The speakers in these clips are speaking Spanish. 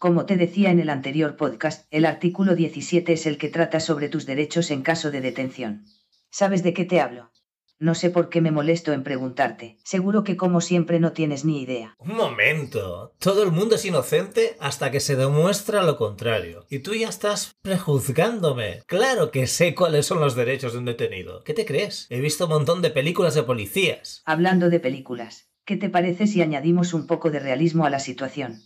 Como te decía en el anterior podcast, el artículo 17 es el que trata sobre tus derechos en caso de detención. ¿Sabes de qué te hablo? No sé por qué me molesto en preguntarte. Seguro que como siempre no tienes ni idea. Un momento. Todo el mundo es inocente hasta que se demuestra lo contrario. Y tú ya estás prejuzgándome. Claro que sé cuáles son los derechos de un detenido. ¿Qué te crees? He visto un montón de películas de policías. Hablando de películas, ¿qué te parece si añadimos un poco de realismo a la situación?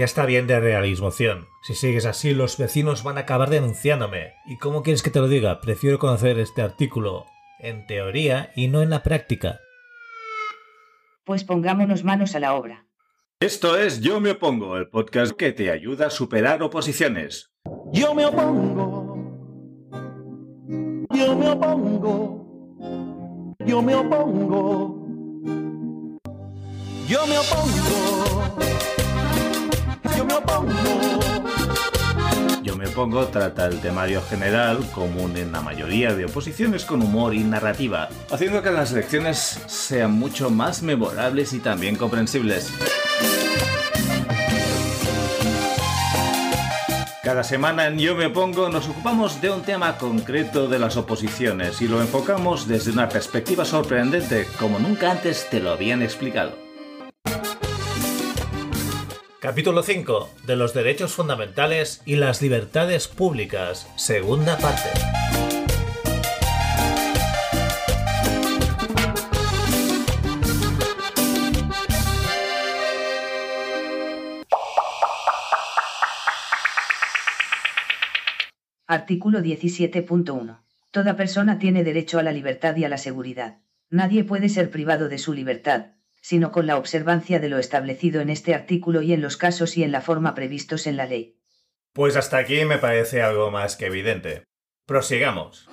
Ya está bien de realismoción. Si sigues así, los vecinos van a acabar denunciándome. ¿Y cómo quieres que te lo diga? Prefiero conocer este artículo en teoría y no en la práctica. Pues pongámonos manos a la obra. Esto es Yo me opongo, el podcast que te ayuda a superar oposiciones. Yo me opongo. Yo me opongo. Yo me opongo. Yo me opongo. Yo me opongo. Yo me opongo trata el temario general, común en la mayoría de oposiciones con humor y narrativa, haciendo que las lecciones sean mucho más memorables y también comprensibles. Cada semana en Yo me opongo nos ocupamos de un tema concreto de las oposiciones y lo enfocamos desde una perspectiva sorprendente, como nunca antes te lo habían explicado. Capítulo 5 de los derechos fundamentales y las libertades públicas, segunda parte. Artículo 17.1. Toda persona tiene derecho a la libertad y a la seguridad. Nadie puede ser privado de su libertad, sino con la observancia de lo establecido en este artículo y en los casos y en la forma previstos en la ley. Pues hasta aquí me parece algo más que evidente. Prosigamos.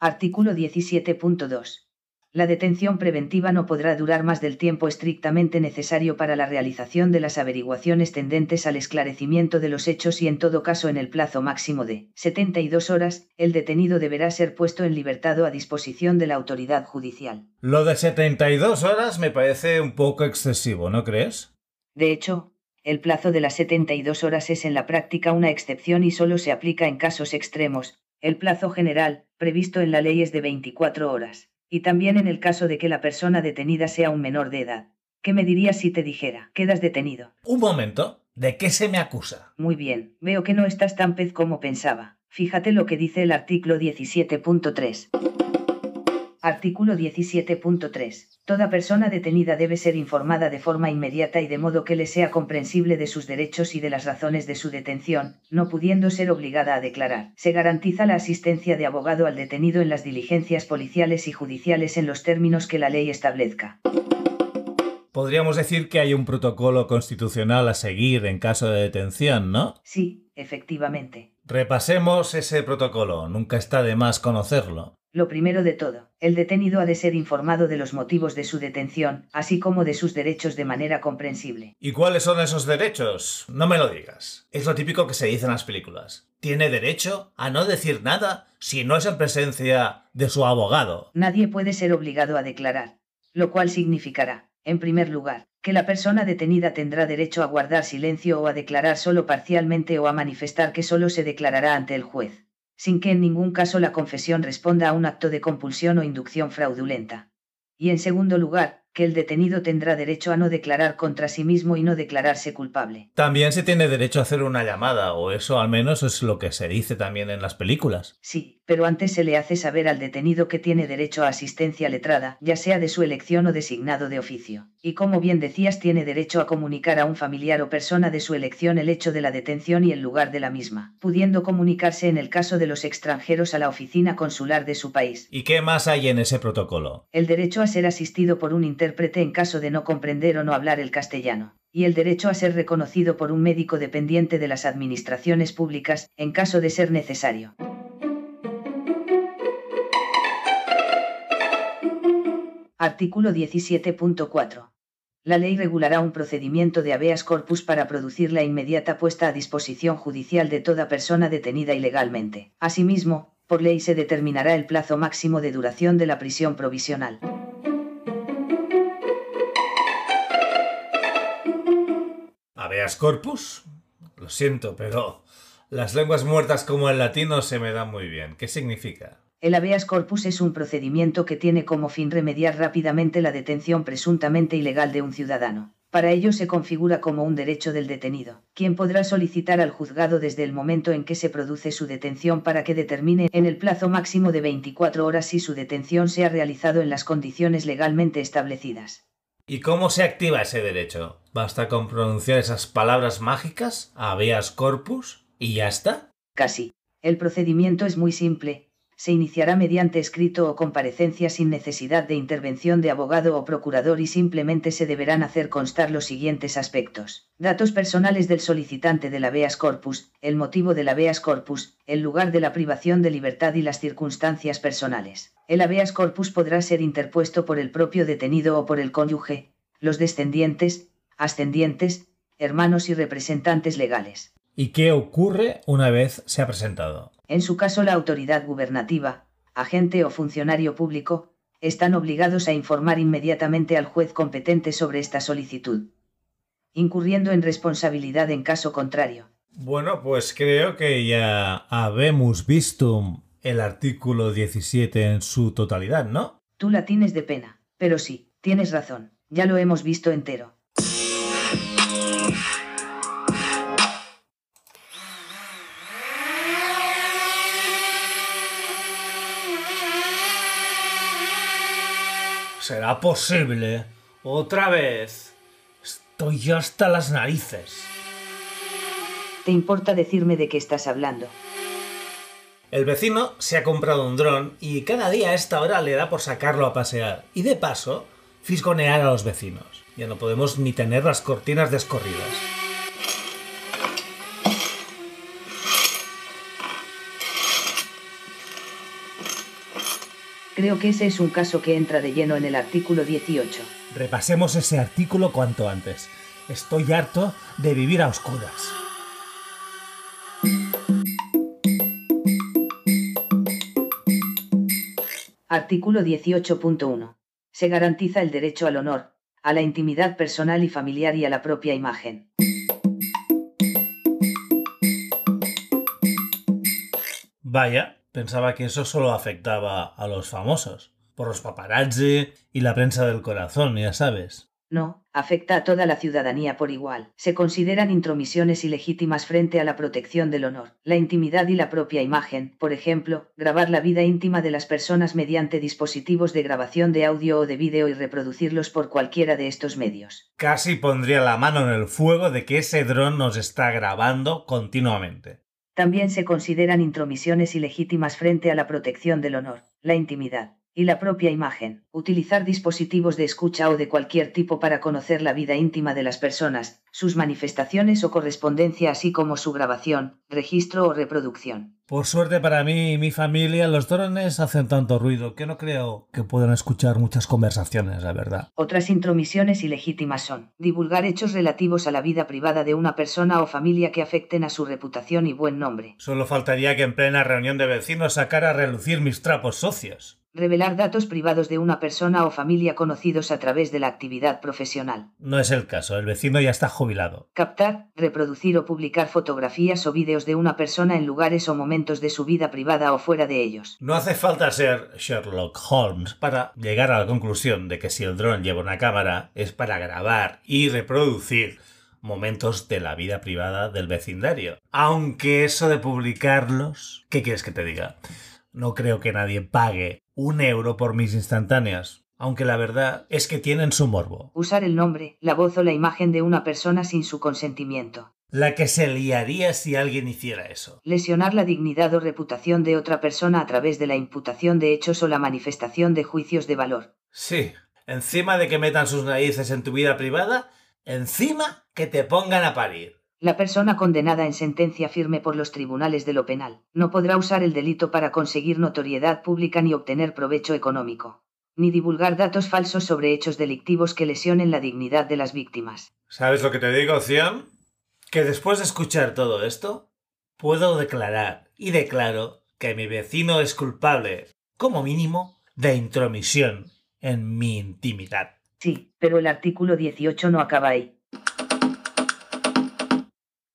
Artículo 17.2. La detención preventiva no podrá durar más del tiempo estrictamente necesario para la realización de las averiguaciones tendentes al esclarecimiento de los hechos y en todo caso en el plazo máximo de 72 horas, el detenido deberá ser puesto en libertad o a disposición de la autoridad judicial. Lo de 72 horas me parece un poco excesivo, ¿no crees? De hecho, el plazo de las 72 horas es en la práctica una excepción y solo se aplica en casos extremos. El plazo general, previsto en la ley, es de 24 horas y también en el caso de que la persona detenida sea un menor de edad. ¿Qué me dirías si te dijera, quedas detenido? Un momento, ¿de qué se me acusa? Muy bien, veo que no estás tan pez como pensaba. Fíjate lo que dice el artículo 17.3. Artículo 17.3. Toda persona detenida debe ser informada de forma inmediata y de modo que le sea comprensible de sus derechos y de las razones de su detención, no pudiendo ser obligada a declarar. Se garantiza la asistencia de abogado al detenido en las diligencias policiales y judiciales en los términos que la ley establezca. Podríamos decir que hay un protocolo constitucional a seguir en caso de detención, ¿no? Sí, efectivamente. Repasemos ese protocolo, nunca está de más conocerlo. Lo primero de todo, el detenido ha de ser informado de los motivos de su detención, así como de sus derechos de manera comprensible. ¿Y cuáles son esos derechos? No me lo digas. Es lo típico que se dice en las películas. Tiene derecho a no decir nada si no es en presencia de su abogado. Nadie puede ser obligado a declarar, lo cual significará, en primer lugar, que la persona detenida tendrá derecho a guardar silencio o a declarar solo parcialmente o a manifestar que solo se declarará ante el juez sin que en ningún caso la confesión responda a un acto de compulsión o inducción fraudulenta. Y en segundo lugar, que el detenido tendrá derecho a no declarar contra sí mismo y no declararse culpable. También se tiene derecho a hacer una llamada, o eso al menos es lo que se dice también en las películas. Sí, pero antes se le hace saber al detenido que tiene derecho a asistencia letrada, ya sea de su elección o designado de oficio. Y como bien decías, tiene derecho a comunicar a un familiar o persona de su elección el hecho de la detención y el lugar de la misma, pudiendo comunicarse en el caso de los extranjeros a la oficina consular de su país. ¿Y qué más hay en ese protocolo? El derecho a ser asistido por un en caso de no comprender o no hablar el castellano, y el derecho a ser reconocido por un médico dependiente de las administraciones públicas, en caso de ser necesario. Artículo 17.4. La ley regulará un procedimiento de habeas corpus para producir la inmediata puesta a disposición judicial de toda persona detenida ilegalmente. Asimismo, por ley se determinará el plazo máximo de duración de la prisión provisional. ¿Habeas corpus? Lo siento, pero las lenguas muertas como el latino se me dan muy bien. ¿Qué significa? El habeas corpus es un procedimiento que tiene como fin remediar rápidamente la detención presuntamente ilegal de un ciudadano. Para ello se configura como un derecho del detenido, quien podrá solicitar al juzgado desde el momento en que se produce su detención para que determine en el plazo máximo de 24 horas si su detención se ha realizado en las condiciones legalmente establecidas. ¿Y cómo se activa ese derecho? ¿Basta con pronunciar esas palabras mágicas, habeas corpus, y ya está? Casi. El procedimiento es muy simple, se iniciará mediante escrito o comparecencia sin necesidad de intervención de abogado o procurador y simplemente se deberán hacer constar los siguientes aspectos. Datos personales del solicitante del habeas corpus, el motivo del habeas corpus, el lugar de la privación de libertad y las circunstancias personales. El habeas corpus podrá ser interpuesto por el propio detenido o por el cónyuge, los descendientes, ascendientes, hermanos y representantes legales. ¿Y qué ocurre una vez se ha presentado? En su caso la autoridad gubernativa, agente o funcionario público, están obligados a informar inmediatamente al juez competente sobre esta solicitud, incurriendo en responsabilidad en caso contrario. Bueno, pues creo que ya habemos visto el artículo 17 en su totalidad, ¿no? Tú la tienes de pena, pero sí, tienes razón, ya lo hemos visto entero. ¿Será posible? Otra vez. Estoy ya hasta las narices. ¿Te importa decirme de qué estás hablando? El vecino se ha comprado un dron y cada día a esta hora le da por sacarlo a pasear. Y de paso, fisgonear a los vecinos. Ya no podemos ni tener las cortinas descorridas. Creo que ese es un caso que entra de lleno en el artículo 18. Repasemos ese artículo cuanto antes. Estoy harto de vivir a oscuras. Artículo 18.1. Se garantiza el derecho al honor, a la intimidad personal y familiar y a la propia imagen. Vaya, pensaba que eso solo afectaba a los famosos, por los paparazzi y la prensa del corazón, ya sabes. No, afecta a toda la ciudadanía por igual. Se consideran intromisiones ilegítimas frente a la protección del honor, la intimidad y la propia imagen, por ejemplo, grabar la vida íntima de las personas mediante dispositivos de grabación de audio o de vídeo y reproducirlos por cualquiera de estos medios. Casi pondría la mano en el fuego de que ese dron nos está grabando continuamente. También se consideran intromisiones ilegítimas frente a la protección del honor, la intimidad y la propia imagen. Utilizar dispositivos de escucha o de cualquier tipo para conocer la vida íntima de las personas, sus manifestaciones o correspondencia así como su grabación, registro o reproducción. Por suerte para mí y mi familia, los drones hacen tanto ruido que no creo que puedan escuchar muchas conversaciones, la verdad. Otras intromisiones ilegítimas son divulgar hechos relativos a la vida privada de una persona o familia que afecten a su reputación y buen nombre. Solo faltaría que en plena reunión de vecinos sacara a relucir mis trapos socios. Revelar datos privados de una persona o familia conocidos a través de la actividad profesional. No es el caso, el vecino ya está jubilado. Captar, reproducir o publicar fotografías o vídeos de una persona en lugares o momentos de su vida privada o fuera de ellos. No hace falta ser Sherlock Holmes para llegar a la conclusión de que si el dron lleva una cámara es para grabar y reproducir momentos de la vida privada del vecindario. Aunque eso de publicarlos... ¿Qué quieres que te diga? No creo que nadie pague un euro por mis instantáneas, aunque la verdad es que tienen su morbo. Usar el nombre, la voz o la imagen de una persona sin su consentimiento. La que se liaría si alguien hiciera eso. Lesionar la dignidad o reputación de otra persona a través de la imputación de hechos o la manifestación de juicios de valor. Sí, encima de que metan sus narices en tu vida privada, encima que te pongan a parir. La persona condenada en sentencia firme por los tribunales de lo penal no podrá usar el delito para conseguir notoriedad pública ni obtener provecho económico ni divulgar datos falsos sobre hechos delictivos que lesionen la dignidad de las víctimas. ¿Sabes lo que te digo, Cian? Que después de escuchar todo esto, puedo declarar y declaro que mi vecino es culpable, como mínimo, de intromisión en mi intimidad. Sí, pero el artículo 18 no acaba ahí.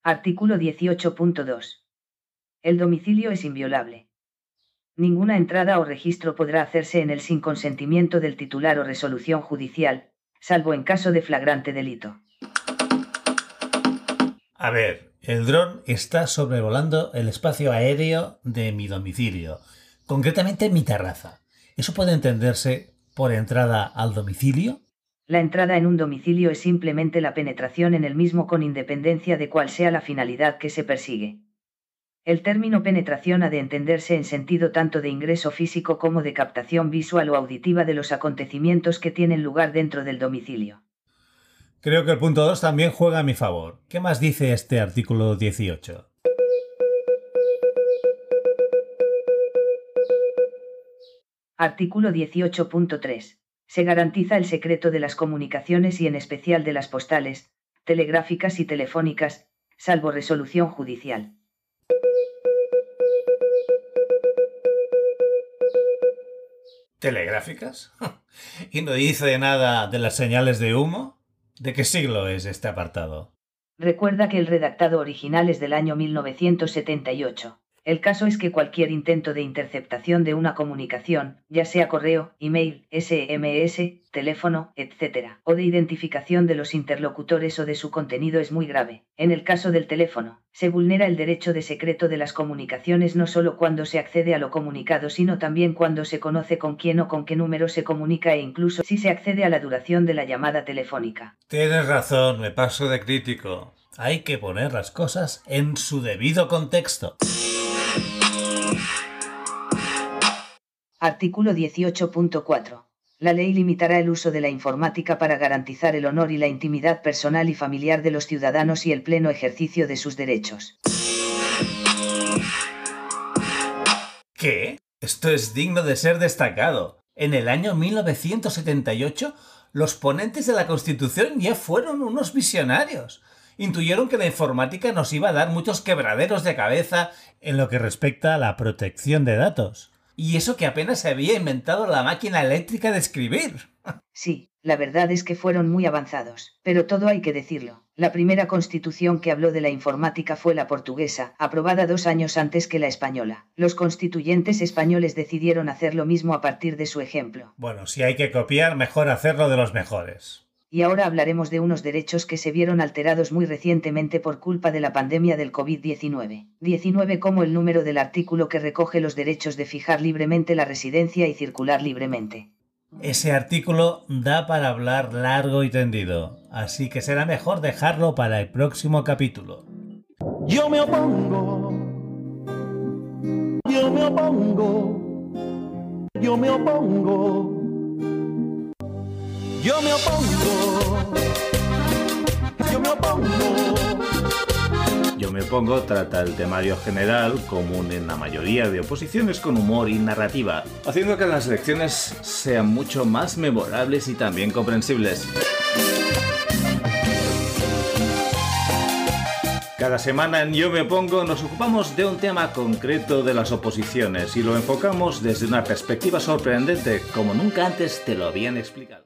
Artículo 18.2. El domicilio es inviolable. Ninguna entrada o registro podrá hacerse en él sin consentimiento del titular o resolución judicial, salvo en caso de flagrante delito. A ver, el dron está sobrevolando el espacio aéreo de mi domicilio, concretamente mi terraza. ¿Eso puede entenderse por entrada al domicilio? La entrada en un domicilio es simplemente la penetración en el mismo con independencia de cuál sea la finalidad que se persigue. El término penetración ha de entenderse en sentido tanto de ingreso físico como de captación visual o auditiva de los acontecimientos que tienen lugar dentro del domicilio. Creo que el punto 2 también juega a mi favor. ¿Qué más dice este artículo 18? Artículo 18.3. Se garantiza el secreto de las comunicaciones y en especial de las postales, telegráficas y telefónicas, salvo resolución judicial. ¿Telegráficas? ¿Y no dice nada de las señales de humo? ¿De qué siglo es este apartado? Recuerda que el redactado original es del año 1978. El caso es que cualquier intento de interceptación de una comunicación, ya sea correo, email, SMS, teléfono, etc., o de identificación de los interlocutores o de su contenido es muy grave. En el caso del teléfono, se vulnera el derecho de secreto de las comunicaciones no solo cuando se accede a lo comunicado, sino también cuando se conoce con quién o con qué número se comunica e incluso si se accede a la duración de la llamada telefónica. Tienes razón, me paso de crítico. Hay que poner las cosas en su debido contexto. Artículo 18.4. La ley limitará el uso de la informática para garantizar el honor y la intimidad personal y familiar de los ciudadanos y el pleno ejercicio de sus derechos. ¿Qué? Esto es digno de ser destacado. En el año 1978, los ponentes de la Constitución ya fueron unos visionarios. Intuyeron que la informática nos iba a dar muchos quebraderos de cabeza en lo que respecta a la protección de datos. Y eso que apenas se había inventado la máquina eléctrica de escribir. Sí, la verdad es que fueron muy avanzados, pero todo hay que decirlo. La primera constitución que habló de la informática fue la portuguesa, aprobada dos años antes que la española. Los constituyentes españoles decidieron hacer lo mismo a partir de su ejemplo. Bueno, si hay que copiar, mejor hacerlo de los mejores y ahora hablaremos de unos derechos que se vieron alterados muy recientemente por culpa de la pandemia del COVID-19. 19 como el número del artículo que recoge los derechos de fijar libremente la residencia y circular libremente. Ese artículo da para hablar largo y tendido, así que será mejor dejarlo para el próximo capítulo. Yo me opongo. Yo me opongo. Yo me opongo. Yo me opongo. Yo me opongo. Yo me opongo trata el temario general, común en la mayoría de oposiciones con humor y narrativa, haciendo que las lecciones sean mucho más memorables y también comprensibles. Cada semana en Yo me opongo nos ocupamos de un tema concreto de las oposiciones y lo enfocamos desde una perspectiva sorprendente como nunca antes te lo habían explicado.